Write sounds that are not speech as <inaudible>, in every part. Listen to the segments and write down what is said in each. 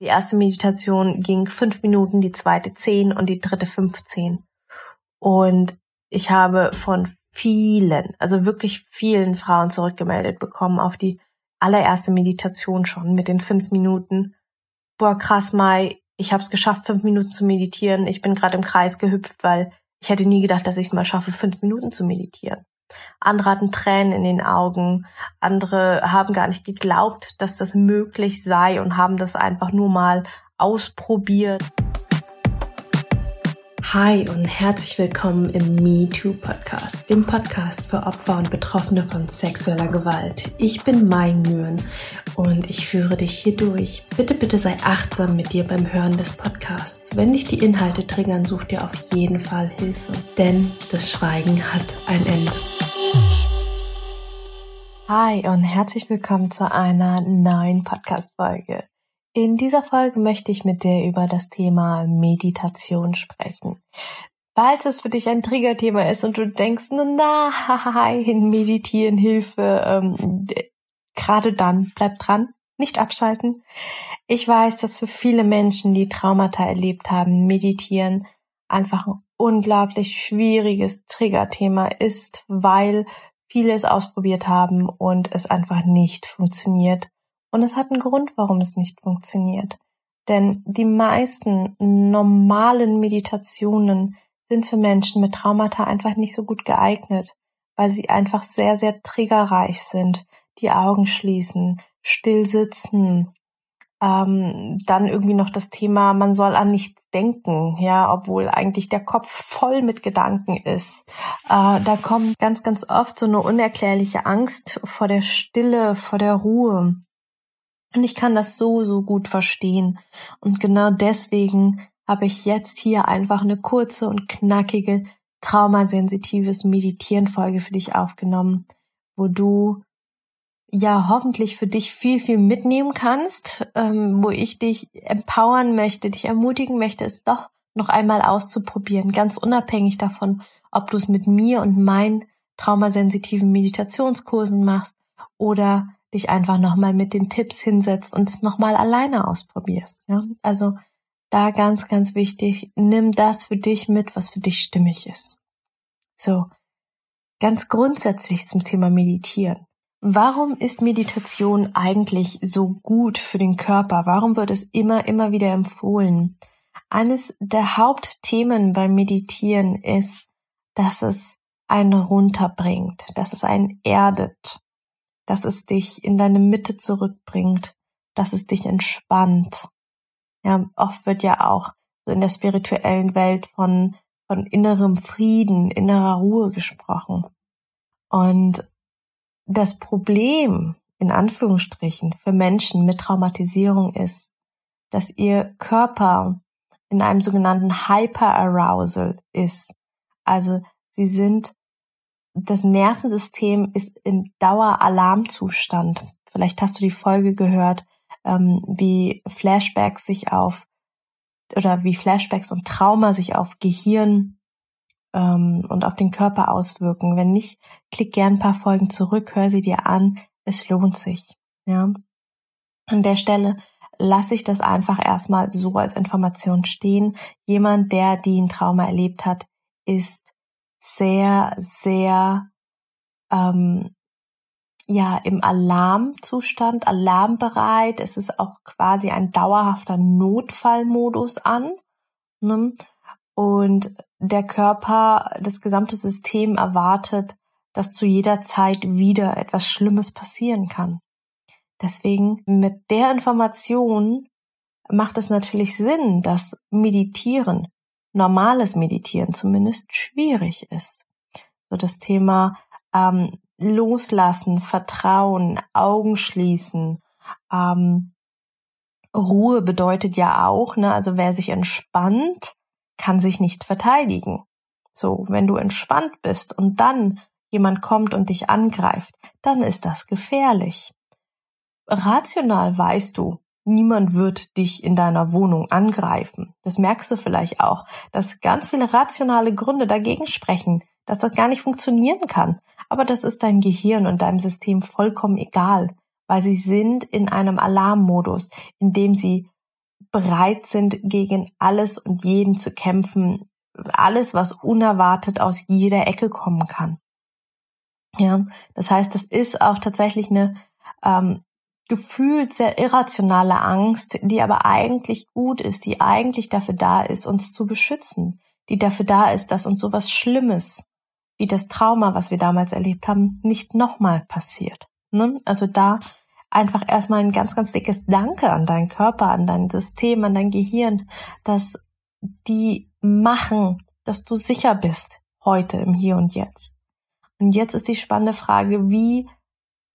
Die erste Meditation ging fünf Minuten, die zweite zehn und die dritte 15. Und ich habe von vielen, also wirklich vielen Frauen zurückgemeldet bekommen auf die allererste Meditation schon mit den fünf Minuten. Boah, krass, Mai, ich habe es geschafft, fünf Minuten zu meditieren. Ich bin gerade im Kreis gehüpft, weil ich hätte nie gedacht, dass ich mal schaffe, fünf Minuten zu meditieren. Andere hatten Tränen in den Augen. Andere haben gar nicht geglaubt, dass das möglich sei und haben das einfach nur mal ausprobiert. Hi und herzlich willkommen im MeToo Podcast, dem Podcast für Opfer und Betroffene von sexueller Gewalt. Ich bin Mai Nguyen und ich führe dich hier durch. Bitte, bitte sei achtsam mit dir beim Hören des Podcasts. Wenn dich die Inhalte triggern, such dir auf jeden Fall Hilfe, denn das Schweigen hat ein Ende. Hi und herzlich willkommen zu einer neuen Podcast-Folge. In dieser Folge möchte ich mit dir über das Thema Meditation sprechen. Falls es für dich ein Triggerthema ist und du denkst, nein, meditieren, Hilfe, ähm, gerade dann, bleib dran, nicht abschalten. Ich weiß, dass für viele Menschen, die Traumata erlebt haben, meditieren einfach ein unglaublich schwieriges Triggerthema ist, weil viele es ausprobiert haben und es einfach nicht funktioniert. Und es hat einen Grund, warum es nicht funktioniert. Denn die meisten normalen Meditationen sind für Menschen mit Traumata einfach nicht so gut geeignet, weil sie einfach sehr, sehr triggerreich sind. Die Augen schließen, still sitzen, ähm, dann irgendwie noch das Thema, man soll an nichts denken, ja, obwohl eigentlich der Kopf voll mit Gedanken ist. Äh, da kommt ganz, ganz oft so eine unerklärliche Angst vor der Stille, vor der Ruhe. Und ich kann das so, so gut verstehen. Und genau deswegen habe ich jetzt hier einfach eine kurze und knackige traumasensitives Meditieren-Folge für dich aufgenommen, wo du ja hoffentlich für dich viel, viel mitnehmen kannst, ähm, wo ich dich empowern möchte, dich ermutigen möchte, es doch noch einmal auszuprobieren, ganz unabhängig davon, ob du es mit mir und meinen traumasensitiven Meditationskursen machst oder dich einfach nochmal mit den Tipps hinsetzt und es nochmal alleine ausprobierst. Ja? Also da ganz, ganz wichtig, nimm das für dich mit, was für dich stimmig ist. So, ganz grundsätzlich zum Thema Meditieren. Warum ist Meditation eigentlich so gut für den Körper? Warum wird es immer, immer wieder empfohlen? Eines der Hauptthemen beim Meditieren ist, dass es einen runterbringt, dass es einen erdet, dass es dich in deine Mitte zurückbringt, dass es dich entspannt. Ja, oft wird ja auch so in der spirituellen Welt von, von innerem Frieden, innerer Ruhe gesprochen. Und das Problem in Anführungsstrichen für Menschen mit Traumatisierung ist, dass ihr Körper in einem sogenannten Hyperarousal ist. Also sie sind, das Nervensystem ist im Daueralarmzustand. Vielleicht hast du die Folge gehört, ähm, wie Flashbacks sich auf oder wie Flashbacks und Trauma sich auf Gehirn ähm, und auf den Körper auswirken. Wenn nicht, klick gern ein paar Folgen zurück, hör sie dir an. Es lohnt sich. Ja. An der Stelle lasse ich das einfach erstmal so als Information stehen. Jemand, der die ein Trauma erlebt hat, ist sehr, sehr ähm, ja im Alarmzustand, alarmbereit. Es ist auch quasi ein dauerhafter Notfallmodus an. Ne? Und der Körper, das gesamte System erwartet, dass zu jeder Zeit wieder etwas Schlimmes passieren kann. Deswegen mit der Information macht es natürlich Sinn, dass Meditieren, normales Meditieren zumindest, schwierig ist. So das Thema ähm, Loslassen, Vertrauen, Augen schließen, ähm, Ruhe bedeutet ja auch, ne, also wer sich entspannt, kann sich nicht verteidigen. So, wenn du entspannt bist und dann jemand kommt und dich angreift, dann ist das gefährlich. Rational weißt du, niemand wird dich in deiner Wohnung angreifen. Das merkst du vielleicht auch, dass ganz viele rationale Gründe dagegen sprechen, dass das gar nicht funktionieren kann. Aber das ist dein Gehirn und deinem System vollkommen egal, weil sie sind in einem Alarmmodus, in dem sie bereit sind, gegen alles und jeden zu kämpfen, alles, was unerwartet aus jeder Ecke kommen kann. Ja, das heißt, das ist auch tatsächlich eine ähm, gefühlt sehr irrationale Angst, die aber eigentlich gut ist, die eigentlich dafür da ist, uns zu beschützen, die dafür da ist, dass uns sowas Schlimmes wie das Trauma, was wir damals erlebt haben, nicht nochmal passiert. Ne? Also da einfach erstmal ein ganz, ganz dickes Danke an deinen Körper, an dein System, an dein Gehirn, dass die machen, dass du sicher bist heute im Hier und Jetzt. Und jetzt ist die spannende Frage, wie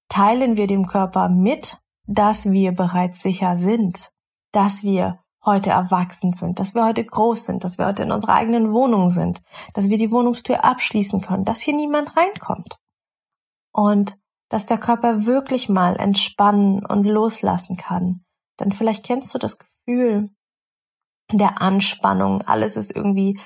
teilen wir dem Körper mit, dass wir bereits sicher sind, dass wir heute erwachsen sind, dass wir heute groß sind, dass wir heute in unserer eigenen Wohnung sind, dass wir die Wohnungstür abschließen können, dass hier niemand reinkommt. Und dass der Körper wirklich mal entspannen und loslassen kann. Denn vielleicht kennst du das Gefühl der Anspannung, alles ist irgendwie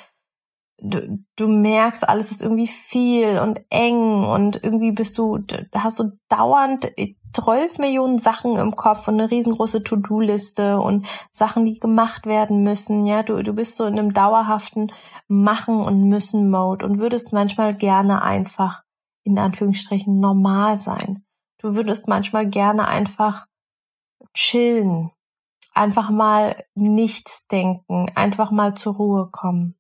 du, du merkst, alles ist irgendwie viel und eng und irgendwie bist du, hast du dauernd 12 Millionen Sachen im Kopf und eine riesengroße To-Do-Liste und Sachen, die gemacht werden müssen. Ja, du, du bist so in einem dauerhaften Machen und Müssen-Mode und würdest manchmal gerne einfach in Anführungsstrichen normal sein. Du würdest manchmal gerne einfach chillen, einfach mal nichts denken, einfach mal zur Ruhe kommen.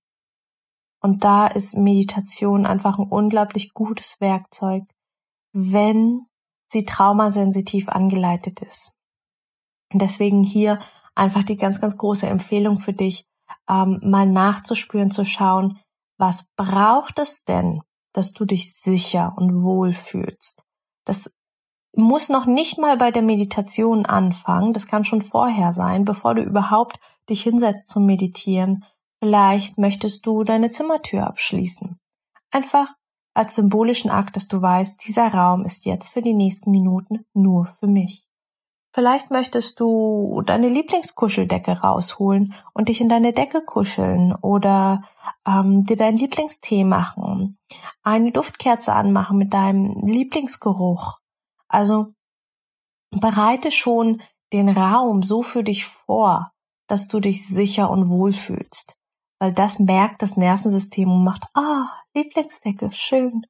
Und da ist Meditation einfach ein unglaublich gutes Werkzeug, wenn sie traumasensitiv angeleitet ist. Und deswegen hier einfach die ganz, ganz große Empfehlung für dich, ähm, mal nachzuspüren, zu schauen, was braucht es denn, dass du dich sicher und wohl fühlst. Das muss noch nicht mal bei der Meditation anfangen, das kann schon vorher sein, bevor du überhaupt dich hinsetzt zum Meditieren, Vielleicht möchtest du deine Zimmertür abschließen. Einfach als symbolischen Akt, dass du weißt, dieser Raum ist jetzt für die nächsten Minuten nur für mich. Vielleicht möchtest du deine Lieblingskuscheldecke rausholen und dich in deine Decke kuscheln oder ähm, dir deinen Lieblingstee machen, eine Duftkerze anmachen mit deinem Lieblingsgeruch. Also bereite schon den Raum so für dich vor, dass du dich sicher und wohl fühlst weil das merkt das Nervensystem und macht, ah, Lieblingsdecke, schön,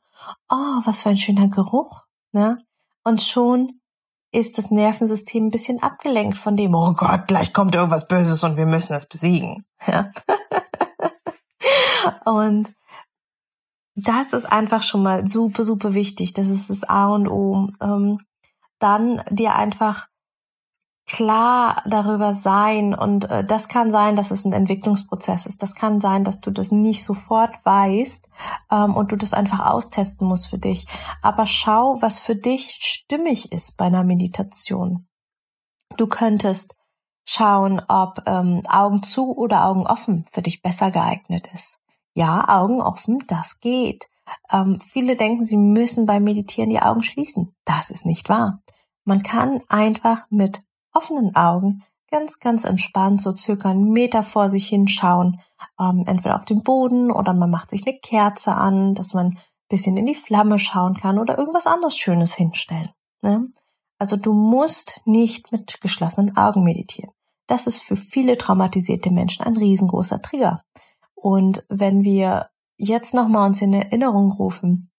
ah, was für ein schöner Geruch, ne? Und schon ist das Nervensystem ein bisschen abgelenkt von dem, oh Gott, gleich kommt irgendwas Böses und wir müssen das besiegen, <laughs> ja? und das ist einfach schon mal super, super wichtig. Das ist das A und O. Ähm, dann dir einfach klar darüber sein und äh, das kann sein, dass es ein Entwicklungsprozess ist. Das kann sein, dass du das nicht sofort weißt ähm, und du das einfach austesten musst für dich. Aber schau, was für dich stimmig ist bei einer Meditation. Du könntest schauen, ob ähm, Augen zu oder Augen offen für dich besser geeignet ist. Ja, Augen offen, das geht. Ähm, viele denken, sie müssen beim Meditieren die Augen schließen. Das ist nicht wahr. Man kann einfach mit offenen Augen ganz, ganz entspannt so circa einen Meter vor sich hinschauen, ähm, entweder auf den Boden oder man macht sich eine Kerze an, dass man ein bisschen in die Flamme schauen kann oder irgendwas anderes Schönes hinstellen. Ne? Also du musst nicht mit geschlossenen Augen meditieren. Das ist für viele traumatisierte Menschen ein riesengroßer Trigger. Und wenn wir jetzt nochmal uns in Erinnerung rufen,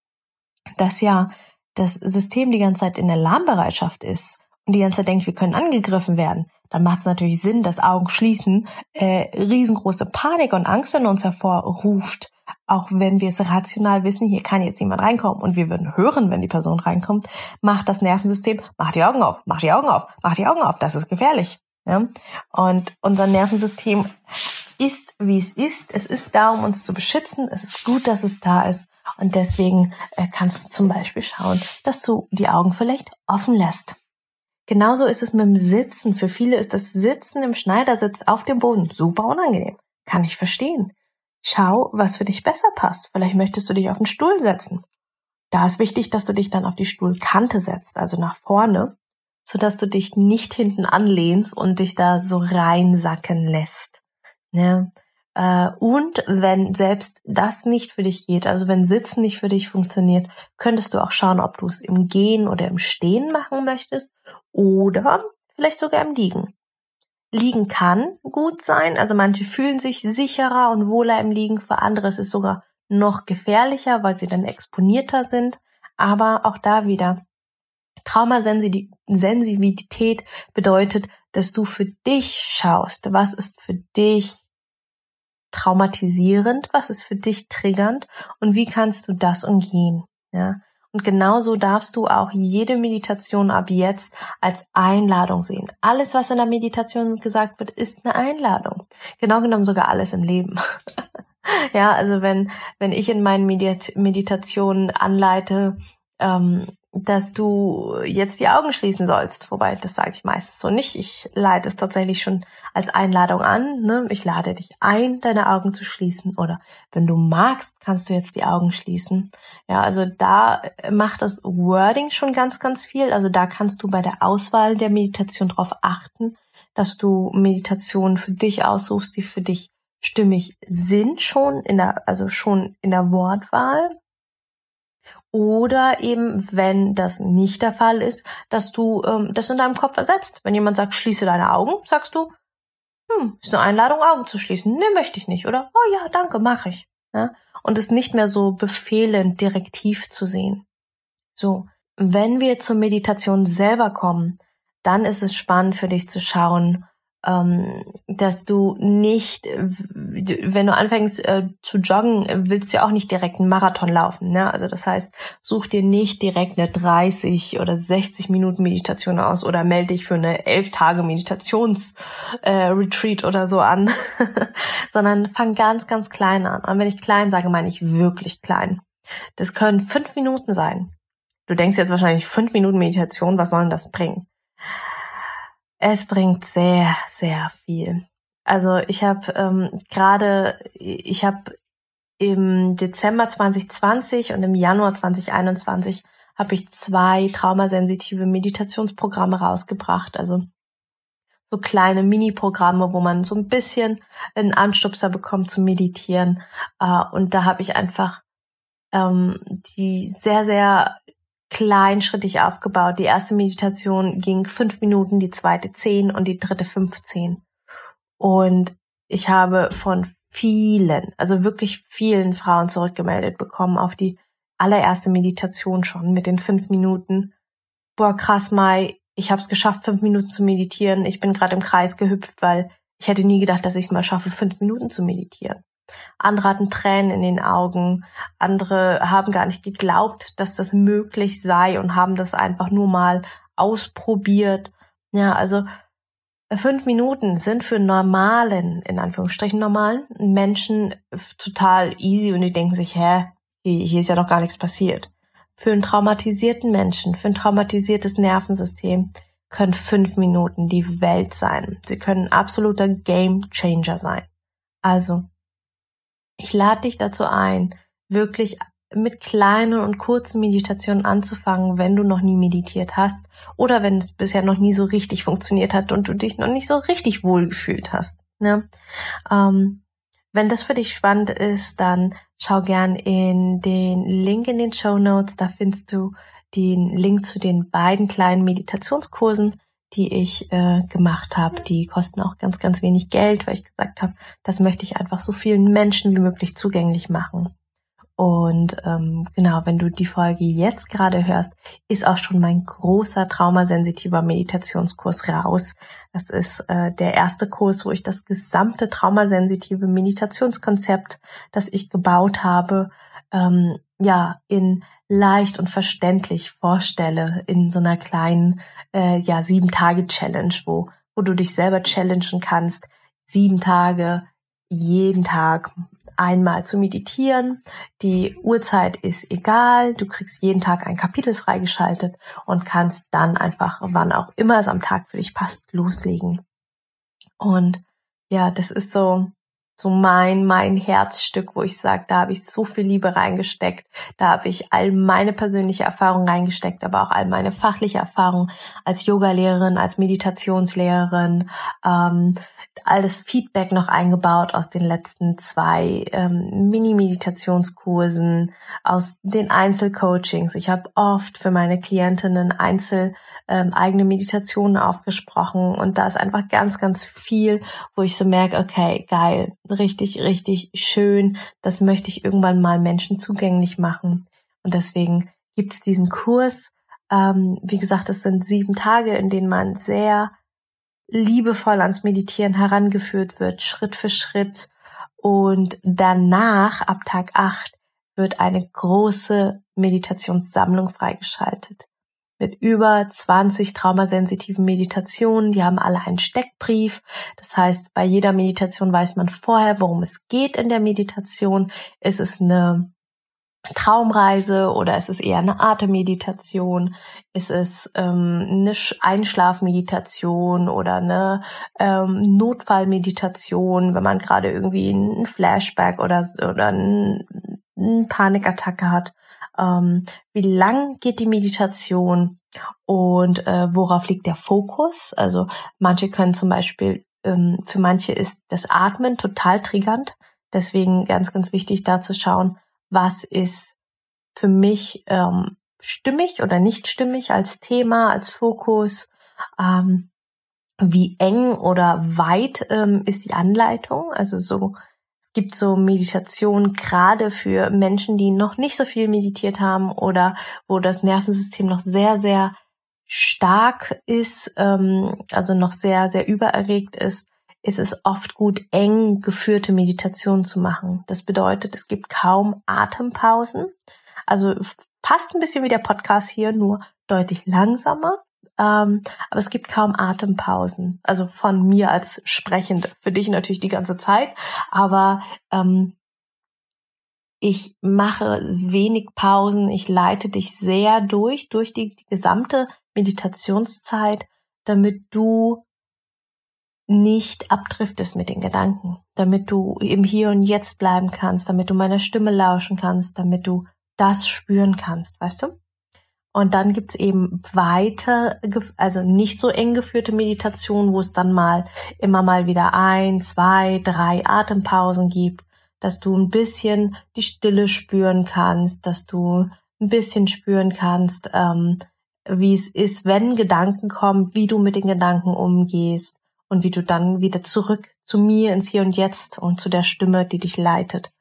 dass ja das System die ganze Zeit in Alarmbereitschaft ist und die ganze Zeit denkt, wir können angegriffen werden, dann macht es natürlich Sinn, dass Augen schließen äh, riesengroße Panik und Angst in uns hervorruft, auch wenn wir es rational wissen, hier kann jetzt niemand reinkommen und wir würden hören, wenn die Person reinkommt, macht das Nervensystem, macht die Augen auf, macht die Augen auf, macht die Augen auf, das ist gefährlich. Ja? Und unser Nervensystem ist, wie es ist. Es ist da, um uns zu beschützen. Es ist gut, dass es da ist. Und deswegen äh, kannst du zum Beispiel schauen, dass du die Augen vielleicht offen lässt. Genauso ist es mit dem Sitzen. Für viele ist das Sitzen im Schneidersitz auf dem Boden super unangenehm. Kann ich verstehen. Schau, was für dich besser passt. Vielleicht möchtest du dich auf den Stuhl setzen. Da ist wichtig, dass du dich dann auf die Stuhlkante setzt, also nach vorne, sodass du dich nicht hinten anlehnst und dich da so reinsacken lässt. Ja. Äh, und wenn selbst das nicht für dich geht, also wenn Sitzen nicht für dich funktioniert, könntest du auch schauen, ob du es im Gehen oder im Stehen machen möchtest oder vielleicht sogar im Liegen. Liegen kann gut sein. Also manche fühlen sich sicherer und wohler im Liegen. Für andere ist es sogar noch gefährlicher, weil sie dann exponierter sind. Aber auch da wieder. Traumasensitivität bedeutet, dass du für dich schaust, was ist für dich traumatisierend, was ist für dich triggernd und wie kannst du das umgehen. Ja? Und genauso darfst du auch jede Meditation ab jetzt als Einladung sehen. Alles, was in der Meditation gesagt wird, ist eine Einladung. Genau genommen sogar alles im Leben. <laughs> ja, also wenn, wenn ich in meinen Meditationen anleite, ähm, dass du jetzt die Augen schließen sollst. Wobei, das sage ich meistens so nicht. Ich leite es tatsächlich schon als Einladung an. Ne? Ich lade dich ein, deine Augen zu schließen. Oder wenn du magst, kannst du jetzt die Augen schließen. Ja, also da macht das Wording schon ganz, ganz viel. Also da kannst du bei der Auswahl der Meditation darauf achten, dass du Meditationen für dich aussuchst, die für dich stimmig sind schon in der, also schon in der Wortwahl oder eben, wenn das nicht der Fall ist, dass du ähm, das in deinem Kopf ersetzt. Wenn jemand sagt, schließe deine Augen, sagst du, hm, ist eine Einladung, Augen zu schließen. Nee, möchte ich nicht. Oder, oh ja, danke, mache ich. Ja? Und es nicht mehr so befehlend, direktiv zu sehen. So, wenn wir zur Meditation selber kommen, dann ist es spannend für dich zu schauen, ähm, dass du nicht, wenn du anfängst äh, zu joggen, willst du ja auch nicht direkt einen Marathon laufen. Ne? Also das heißt, such dir nicht direkt eine 30 oder 60 Minuten Meditation aus oder melde dich für eine 11 Tage Meditationsretreat äh, oder so an, <laughs> sondern fang ganz, ganz klein an. Und wenn ich klein sage, meine ich wirklich klein. Das können fünf Minuten sein. Du denkst jetzt wahrscheinlich fünf Minuten Meditation, was soll denn das bringen? Es bringt sehr, sehr viel. Also ich habe ähm, gerade, ich habe im Dezember 2020 und im Januar 2021 habe ich zwei traumasensitive Meditationsprogramme rausgebracht. Also so kleine Mini-Programme, wo man so ein bisschen einen Anstupser bekommt zu meditieren. Äh, und da habe ich einfach ähm, die sehr, sehr kleinschrittig aufgebaut. Die erste Meditation ging fünf Minuten, die zweite zehn und die dritte 15. Und ich habe von vielen, also wirklich vielen Frauen zurückgemeldet bekommen auf die allererste Meditation schon mit den fünf Minuten. Boah, krass, Mai, ich habe es geschafft, fünf Minuten zu meditieren. Ich bin gerade im Kreis gehüpft, weil ich hätte nie gedacht, dass ich es mal schaffe, fünf Minuten zu meditieren. Andere hatten Tränen in den Augen. Andere haben gar nicht geglaubt, dass das möglich sei und haben das einfach nur mal ausprobiert. Ja, also äh, fünf Minuten sind für normalen, in Anführungsstrichen normalen Menschen total easy und die denken sich, hä, hier ist ja noch gar nichts passiert. Für einen traumatisierten Menschen, für ein traumatisiertes Nervensystem können fünf Minuten die Welt sein. Sie können ein absoluter Game Changer sein. Also ich lade dich dazu ein, wirklich mit kleinen und kurzen Meditationen anzufangen, wenn du noch nie meditiert hast oder wenn es bisher noch nie so richtig funktioniert hat und du dich noch nicht so richtig wohl gefühlt hast. Ne? Ähm, wenn das für dich spannend ist, dann schau gern in den Link in den Show Notes. Da findest du den Link zu den beiden kleinen Meditationskursen, die ich äh, gemacht habe. Die kosten auch ganz, ganz wenig Geld, weil ich gesagt habe, das möchte ich einfach so vielen Menschen wie möglich zugänglich machen. Und ähm, genau, wenn du die Folge jetzt gerade hörst, ist auch schon mein großer traumasensitiver Meditationskurs raus. Das ist äh, der erste Kurs, wo ich das gesamte traumasensitive Meditationskonzept, das ich gebaut habe, ähm, ja in leicht und verständlich vorstelle in so einer kleinen äh, ja sieben Tage Challenge, wo wo du dich selber challengen kannst, sieben Tage jeden Tag einmal zu meditieren. Die Uhrzeit ist egal. Du kriegst jeden Tag ein Kapitel freigeschaltet und kannst dann einfach, wann auch immer es am Tag für dich passt, loslegen. Und ja, das ist so so mein, mein Herzstück, wo ich sage, da habe ich so viel Liebe reingesteckt, da habe ich all meine persönliche Erfahrung reingesteckt, aber auch all meine fachliche Erfahrung als Yogalehrerin, als Meditationslehrerin, ähm, all das Feedback noch eingebaut aus den letzten zwei ähm, Mini-Meditationskursen, aus den Einzelcoachings. Ich habe oft für meine Klientinnen einzel ähm, eigene Meditationen aufgesprochen und da ist einfach ganz, ganz viel, wo ich so merke, okay, geil, richtig, richtig schön. Das möchte ich irgendwann mal Menschen zugänglich machen. Und deswegen gibt's diesen Kurs. Ähm, wie gesagt, es sind sieben Tage, in denen man sehr liebevoll ans Meditieren herangeführt wird, Schritt für Schritt. Und danach, ab Tag acht, wird eine große Meditationssammlung freigeschaltet mit über 20 traumasensitiven Meditationen. Die haben alle einen Steckbrief. Das heißt, bei jeder Meditation weiß man vorher, worum es geht in der Meditation. Ist es eine Traumreise oder ist es eher eine Atemmeditation? Ist es ähm, eine Einschlafmeditation oder eine ähm, Notfallmeditation, wenn man gerade irgendwie einen Flashback oder, oder eine Panikattacke hat? Ähm, wie lang geht die Meditation und äh, worauf liegt der Fokus. Also manche können zum Beispiel, ähm, für manche ist das Atmen total triggernd. Deswegen ganz, ganz wichtig da zu schauen, was ist für mich ähm, stimmig oder nicht stimmig als Thema, als Fokus. Ähm, wie eng oder weit ähm, ist die Anleitung? Also so gibt so Meditation gerade für Menschen, die noch nicht so viel meditiert haben oder wo das Nervensystem noch sehr, sehr stark ist, ähm, also noch sehr, sehr übererregt ist, ist es oft gut, eng geführte Meditation zu machen. Das bedeutet, es gibt kaum Atempausen. Also passt ein bisschen wie der Podcast hier, nur deutlich langsamer. Ähm, aber es gibt kaum Atempausen. Also von mir als Sprechende. Für dich natürlich die ganze Zeit. Aber ähm, ich mache wenig Pausen. Ich leite dich sehr durch, durch die, die gesamte Meditationszeit, damit du nicht abdriftest mit den Gedanken, damit du im Hier und Jetzt bleiben kannst, damit du meiner Stimme lauschen kannst, damit du das spüren kannst, weißt du? Und dann gibt's eben weiter, also nicht so eng geführte Meditationen, wo es dann mal immer mal wieder ein, zwei, drei Atempausen gibt, dass du ein bisschen die Stille spüren kannst, dass du ein bisschen spüren kannst, ähm, wie es ist, wenn Gedanken kommen, wie du mit den Gedanken umgehst und wie du dann wieder zurück zu mir ins Hier und Jetzt und zu der Stimme, die dich leitet,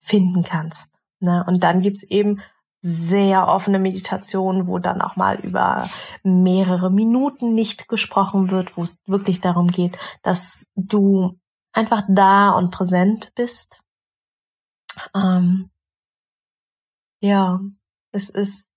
finden kannst. Ne? Und dann gibt's eben sehr offene Meditation, wo dann auch mal über mehrere Minuten nicht gesprochen wird, wo es wirklich darum geht, dass du einfach da und präsent bist. Ähm, ja, es ist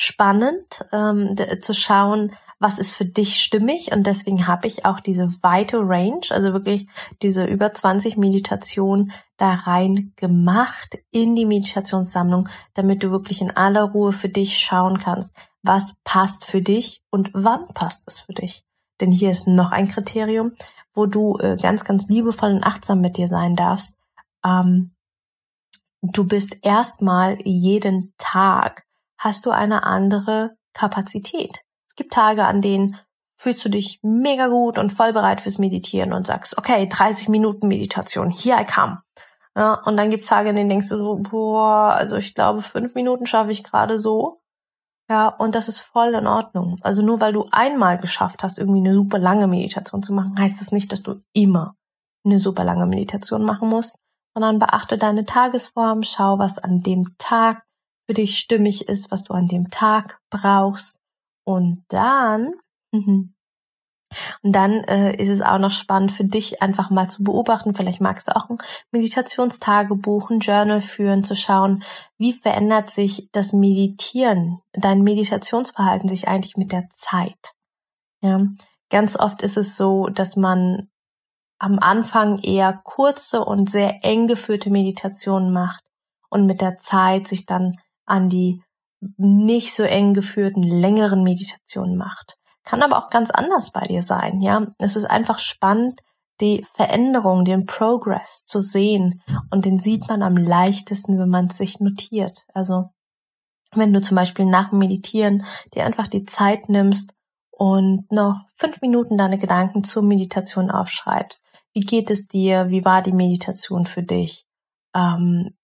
spannend ähm, zu schauen, was ist für dich stimmig und deswegen habe ich auch diese weite Range, also wirklich diese über 20 Meditationen da rein gemacht in die Meditationssammlung, damit du wirklich in aller Ruhe für dich schauen kannst, was passt für dich und wann passt es für dich. Denn hier ist noch ein Kriterium, wo du äh, ganz, ganz liebevoll und achtsam mit dir sein darfst. Ähm, du bist erstmal jeden Tag hast du eine andere Kapazität. Es gibt Tage, an denen fühlst du dich mega gut und voll bereit fürs Meditieren und sagst, okay, 30 Minuten Meditation, here I come. Ja, und dann gibt's Tage, in denen denkst du so, boah, also ich glaube, fünf Minuten schaffe ich gerade so. Ja, und das ist voll in Ordnung. Also nur weil du einmal geschafft hast, irgendwie eine super lange Meditation zu machen, heißt das nicht, dass du immer eine super lange Meditation machen musst, sondern beachte deine Tagesform, schau, was an dem Tag für dich stimmig ist, was du an dem Tag brauchst. Und dann, <laughs> und dann äh, ist es auch noch spannend für dich einfach mal zu beobachten. Vielleicht magst du auch ein Meditationstagebuch, ein Journal führen, zu schauen, wie verändert sich das Meditieren, dein Meditationsverhalten sich eigentlich mit der Zeit. Ja, ganz oft ist es so, dass man am Anfang eher kurze und sehr eng geführte Meditationen macht und mit der Zeit sich dann an die nicht so eng geführten, längeren Meditationen macht. Kann aber auch ganz anders bei dir sein, ja. Es ist einfach spannend, die Veränderung, den Progress zu sehen. Und den sieht man am leichtesten, wenn man es sich notiert. Also wenn du zum Beispiel nach dem Meditieren dir einfach die Zeit nimmst und noch fünf Minuten deine Gedanken zur Meditation aufschreibst. Wie geht es dir? Wie war die Meditation für dich? Ähm,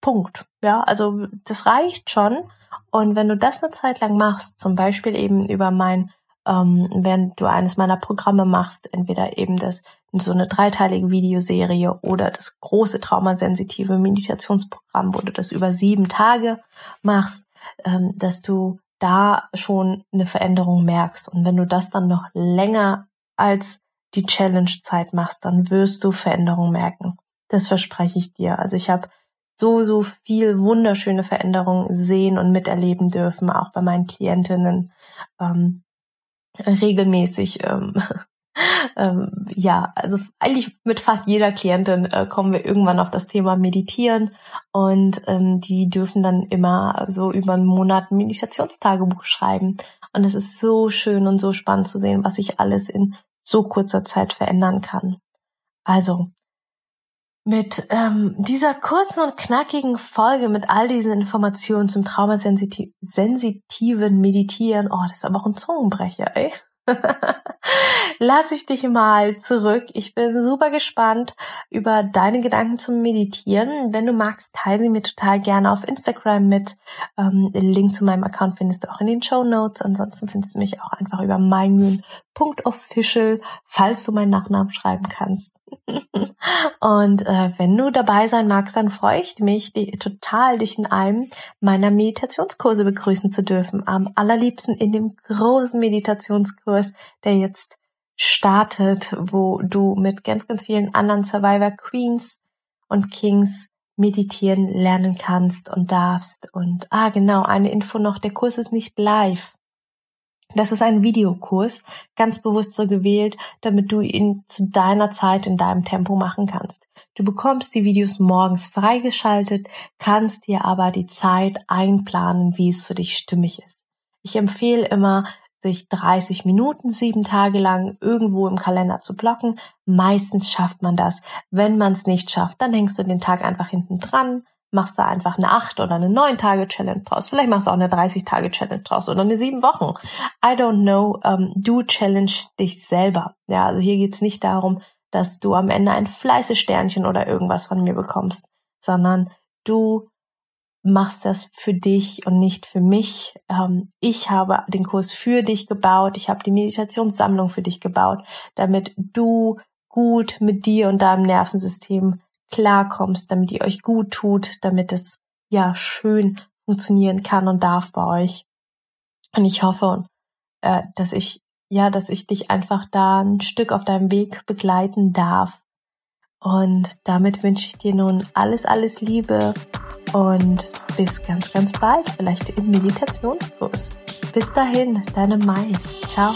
Punkt. Ja, also das reicht schon. Und wenn du das eine Zeit lang machst, zum Beispiel eben über mein, ähm, wenn du eines meiner Programme machst, entweder eben das so eine dreiteilige Videoserie oder das große traumasensitive Meditationsprogramm, wo du das über sieben Tage machst, ähm, dass du da schon eine Veränderung merkst. Und wenn du das dann noch länger als die Challenge-Zeit machst, dann wirst du Veränderungen merken. Das verspreche ich dir. Also ich habe so, so viel wunderschöne Veränderungen sehen und miterleben dürfen, auch bei meinen Klientinnen ähm, regelmäßig. Ähm, <laughs> ähm, ja, also eigentlich mit fast jeder Klientin äh, kommen wir irgendwann auf das Thema Meditieren und ähm, die dürfen dann immer so über einen Monat ein Meditationstagebuch schreiben. Und es ist so schön und so spannend zu sehen, was sich alles in so kurzer Zeit verändern kann. Also, mit ähm, dieser kurzen und knackigen Folge mit all diesen Informationen zum traumasensitiven Meditieren, oh, das ist aber auch ein Zungenbrecher, ey. <laughs> Lass ich dich mal zurück. Ich bin super gespannt über deine Gedanken zum Meditieren. Wenn du magst, teile sie mir total gerne auf Instagram mit. Ähm, den Link zu meinem Account findest du auch in den Show Notes. Ansonsten findest du mich auch einfach über mymoon.official, falls du meinen Nachnamen schreiben kannst. <laughs> Und äh, wenn du dabei sein magst, dann freue ich mich die, total, dich in einem meiner Meditationskurse begrüßen zu dürfen. Am allerliebsten in dem großen Meditationskurs, der jetzt startet, wo du mit ganz, ganz vielen anderen Survivor Queens und Kings meditieren lernen kannst und darfst. Und ah, genau, eine Info noch, der Kurs ist nicht live. Das ist ein Videokurs, ganz bewusst so gewählt, damit du ihn zu deiner Zeit in deinem Tempo machen kannst. Du bekommst die Videos morgens freigeschaltet, kannst dir aber die Zeit einplanen, wie es für dich stimmig ist. Ich empfehle immer, sich 30 Minuten sieben Tage lang irgendwo im Kalender zu blocken. Meistens schafft man das. Wenn man es nicht schafft, dann hängst du den Tag einfach hinten dran, machst du einfach eine 8 oder eine 9 Tage Challenge draus. Vielleicht machst du auch eine 30 Tage Challenge draus oder eine 7 Wochen. I don't know. Ähm, du challenge dich selber. Ja, also hier geht's nicht darum, dass du am Ende ein Fleißesternchen oder irgendwas von mir bekommst, sondern du machst das für dich und nicht für mich. Ähm, ich habe den Kurs für dich gebaut. Ich habe die Meditationssammlung für dich gebaut, damit du gut mit dir und deinem Nervensystem klarkommst, damit ihr euch gut tut, damit es ja schön funktionieren kann und darf bei euch. Und ich hoffe, äh, dass ich ja, dass ich dich einfach da ein Stück auf deinem Weg begleiten darf. Und damit wünsche ich dir nun alles, alles Liebe und bis ganz, ganz bald, vielleicht im Meditationskurs. Bis dahin, deine Mai. Ciao.